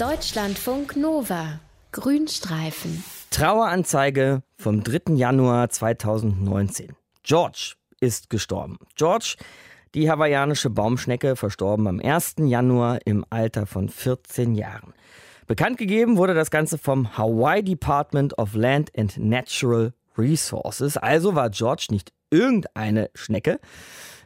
Deutschlandfunk Nova. Grünstreifen. Traueranzeige vom 3. Januar 2019. George ist gestorben. George, die hawaiianische Baumschnecke, verstorben am 1. Januar im Alter von 14 Jahren. Bekannt gegeben wurde das Ganze vom Hawaii Department of Land and Natural Resources. Also war George nicht irgendeine Schnecke,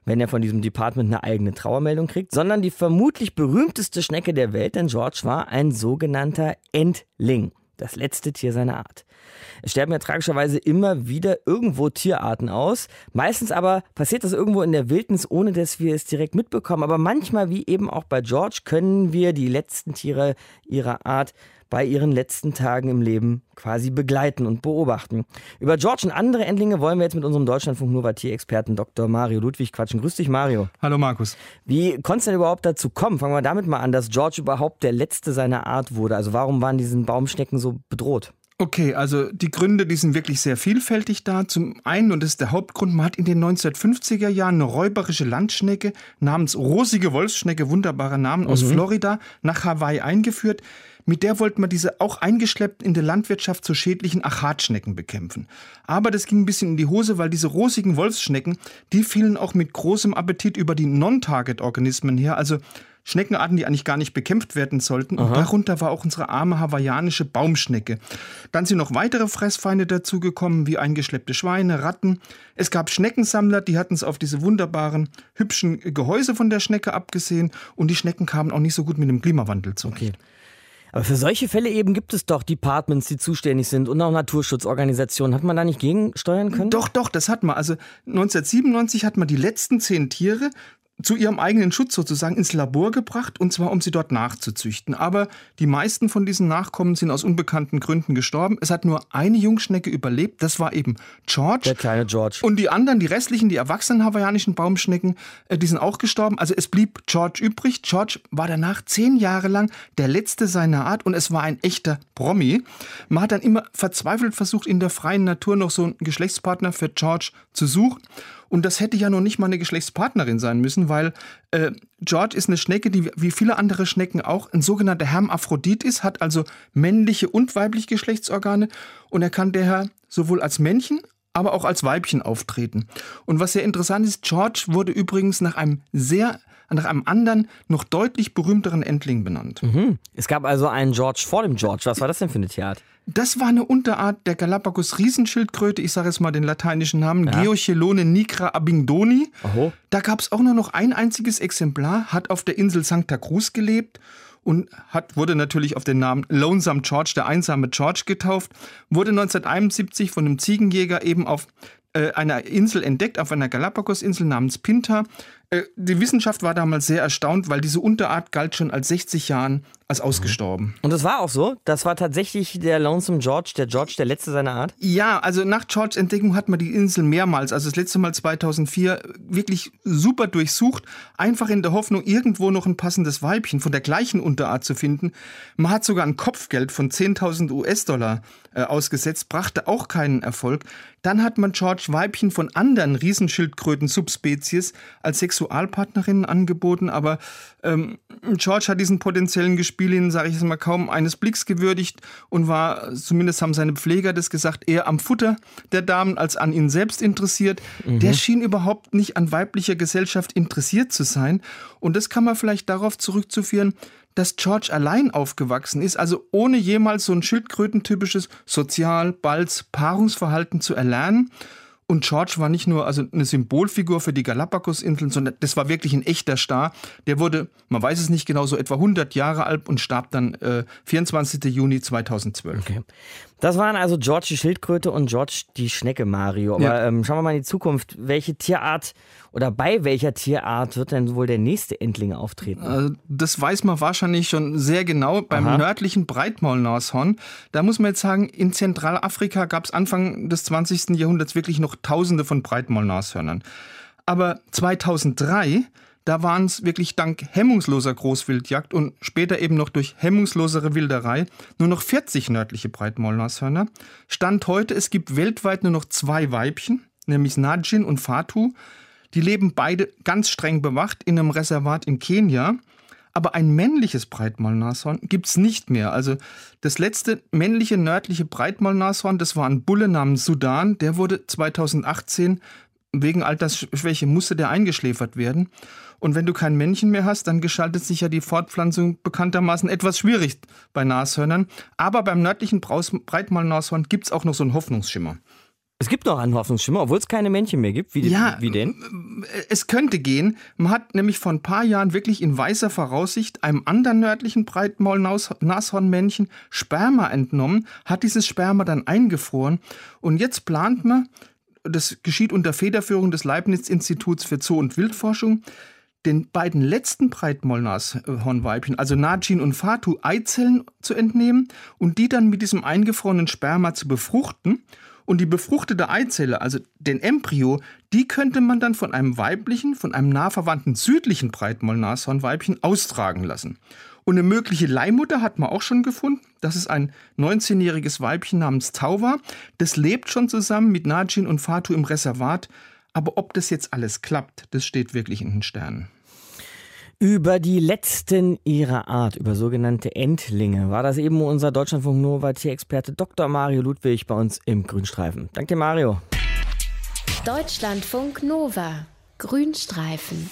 wenn er von diesem Department eine eigene Trauermeldung kriegt, sondern die vermutlich berühmteste Schnecke der Welt, denn George war ein sogenannter Entling. Das letzte Tier seiner Art. Es sterben ja tragischerweise immer wieder irgendwo Tierarten aus. Meistens aber passiert das irgendwo in der Wildnis, ohne dass wir es direkt mitbekommen. Aber manchmal, wie eben auch bei George, können wir die letzten Tiere ihrer Art bei ihren letzten Tagen im Leben quasi begleiten und beobachten. Über George und andere Endlinge wollen wir jetzt mit unserem Deutschlandfunk Nova Tierexperten Dr. Mario Ludwig quatschen. Grüß dich, Mario. Hallo, Markus. Wie konnte es denn überhaupt dazu kommen? Fangen wir damit mal an, dass George überhaupt der letzte seiner Art wurde. Also warum waren diese Baumschnecken so bedroht? Okay, also die Gründe, die sind wirklich sehr vielfältig da. Zum einen, und das ist der Hauptgrund, man hat in den 1950er Jahren eine räuberische Landschnecke namens Rosige Wolfsschnecke, wunderbarer Namen, aus mhm. Florida nach Hawaii eingeführt. Mit der wollte man diese auch eingeschleppt in der Landwirtschaft zu schädlichen Achatschnecken bekämpfen. Aber das ging ein bisschen in die Hose, weil diese rosigen Wolfsschnecken, die fielen auch mit großem Appetit über die Non-Target-Organismen her, also Schneckenarten, die eigentlich gar nicht bekämpft werden sollten. Und darunter war auch unsere arme hawaiianische Baumschnecke. Dann sind noch weitere Fressfeinde dazugekommen, wie eingeschleppte Schweine, Ratten. Es gab Schneckensammler, die hatten es auf diese wunderbaren, hübschen Gehäuse von der Schnecke abgesehen. Und die Schnecken kamen auch nicht so gut mit dem Klimawandel zurecht. Okay. Aber für solche Fälle eben gibt es doch Departments, die zuständig sind und auch Naturschutzorganisationen. Hat man da nicht gegensteuern können? Doch, doch, das hat man. Also 1997 hat man die letzten zehn Tiere zu ihrem eigenen Schutz sozusagen ins Labor gebracht, und zwar um sie dort nachzuzüchten. Aber die meisten von diesen Nachkommen sind aus unbekannten Gründen gestorben. Es hat nur eine Jungschnecke überlebt, das war eben George. Der kleine George. Und die anderen, die restlichen, die erwachsenen hawaiianischen Baumschnecken, äh, die sind auch gestorben. Also es blieb George übrig. George war danach zehn Jahre lang der letzte seiner Art und es war ein echter Promi. Man hat dann immer verzweifelt versucht, in der freien Natur noch so einen Geschlechtspartner für George zu suchen. Und das hätte ja noch nicht mal eine Geschlechtspartnerin sein müssen, weil äh, George ist eine Schnecke, die wie viele andere Schnecken auch ein sogenannter Hermaphrodit ist, hat also männliche und weibliche Geschlechtsorgane und er kann daher sowohl als Männchen aber auch als Weibchen auftreten. Und was sehr interessant ist, George wurde übrigens nach einem sehr nach einem anderen, noch deutlich berühmteren Entling benannt. Mhm. Es gab also einen George vor dem George. Was war das denn für eine Tierart? Das war eine Unterart der Galapagos-Riesenschildkröte, ich sage jetzt mal den lateinischen Namen, ja. Geochelone nigra abingdoni. Oho. Da gab es auch nur noch ein einziges Exemplar, hat auf der Insel Santa Cruz gelebt und hat, wurde natürlich auf den Namen Lonesome George, der einsame George, getauft, wurde 1971 von einem Ziegenjäger eben auf äh, einer Insel entdeckt, auf einer Galapagos-Insel namens Pinta. Äh, die Wissenschaft war damals sehr erstaunt, weil diese Unterart galt schon als 60 Jahren als ausgestorben. Und das war auch so? Das war tatsächlich der Lonesome George, der George, der letzte seiner Art? Ja, also nach George Entdeckung hat man die Insel mehrmals, also das letzte Mal 2004, wirklich super durchsucht, einfach in der Hoffnung, irgendwo noch ein passendes Weibchen von der gleichen Unterart zu finden. Man hat sogar ein Kopfgeld von 10.000 US-Dollar äh, ausgesetzt, brachte auch keinen Erfolg. Dann hat man George Weibchen von anderen Riesenschildkröten-Subspezies als Sexualpartnerinnen angeboten, aber ähm, George hat diesen potenziellen Gespielinnen, sage ich jetzt mal, kaum eines Blicks gewürdigt und war, zumindest haben seine Pfleger das gesagt, eher am Futter der Damen als an ihn selbst interessiert. Mhm. Der schien überhaupt nicht an weiblicher Gesellschaft interessiert zu sein. Und das kann man vielleicht darauf zurückzuführen, dass George allein aufgewachsen ist, also ohne jemals so ein schildkrötentypisches Sozial-, Balz-, Paarungsverhalten zu erlernen. Und George war nicht nur also eine Symbolfigur für die Galapagos-Inseln, sondern das war wirklich ein echter Star. Der wurde, man weiß es nicht genau, so etwa 100 Jahre alt und starb dann äh, 24. Juni 2012. Okay. Das waren also George die Schildkröte und George die Schnecke, Mario. Aber ja. ähm, schauen wir mal in die Zukunft. Welche Tierart oder bei welcher Tierart wird denn wohl der nächste Endling auftreten? Also das weiß man wahrscheinlich schon sehr genau. Beim Aha. nördlichen Breitmaulnashorn, da muss man jetzt sagen, in Zentralafrika gab es Anfang des 20. Jahrhunderts wirklich noch Tausende von Breitmaulnashörnern. Aber 2003 da waren es wirklich dank hemmungsloser Großwildjagd und später eben noch durch hemmungslosere Wilderei nur noch 40 nördliche Breitmaulnashörner. Stand heute, es gibt weltweit nur noch zwei Weibchen, nämlich Najin und Fatu. Die leben beide ganz streng bewacht in einem Reservat in Kenia. aber ein männliches Breitmaulnashorn gibt es nicht mehr. Also das letzte männliche nördliche Breitmaulnashorn, das war ein Bulle namens Sudan, der wurde 2018 wegen Altersschwäche musste der eingeschläfert werden. Und wenn du kein Männchen mehr hast, dann gestaltet sich ja die Fortpflanzung bekanntermaßen etwas schwierig bei Nashörnern. Aber beim nördlichen Breitmaulnashorn gibt es auch noch so einen Hoffnungsschimmer. Es gibt noch einen Hoffnungsschimmer, obwohl es keine Männchen mehr gibt. Wie, ja, wie denn? Es könnte gehen. Man hat nämlich vor ein paar Jahren wirklich in weißer Voraussicht einem anderen nördlichen Breitmaul-Nashornmännchen Sperma entnommen, hat dieses Sperma dann eingefroren und jetzt plant man, das geschieht unter Federführung des Leibniz-Instituts für Zoo- und Wildforschung, den beiden letzten Breitmaulnashornweibchen, also Najin und Fatu, Eizellen zu entnehmen und die dann mit diesem eingefrorenen Sperma zu befruchten und die befruchtete Eizelle, also den Embryo, die könnte man dann von einem weiblichen, von einem nah verwandten südlichen Breitmaulnashornweibchen austragen lassen. Und eine mögliche Leihmutter hat man auch schon gefunden. Das ist ein 19-jähriges Weibchen namens Tauwa. Das lebt schon zusammen mit Najin und Fatu im Reservat. Aber ob das jetzt alles klappt, das steht wirklich in den Sternen. Über die letzten ihrer Art, über sogenannte Endlinge, war das eben unser Deutschlandfunk Nova Tierexperte Dr. Mario Ludwig bei uns im Grünstreifen. Danke, Mario. Deutschlandfunk Nova Grünstreifen.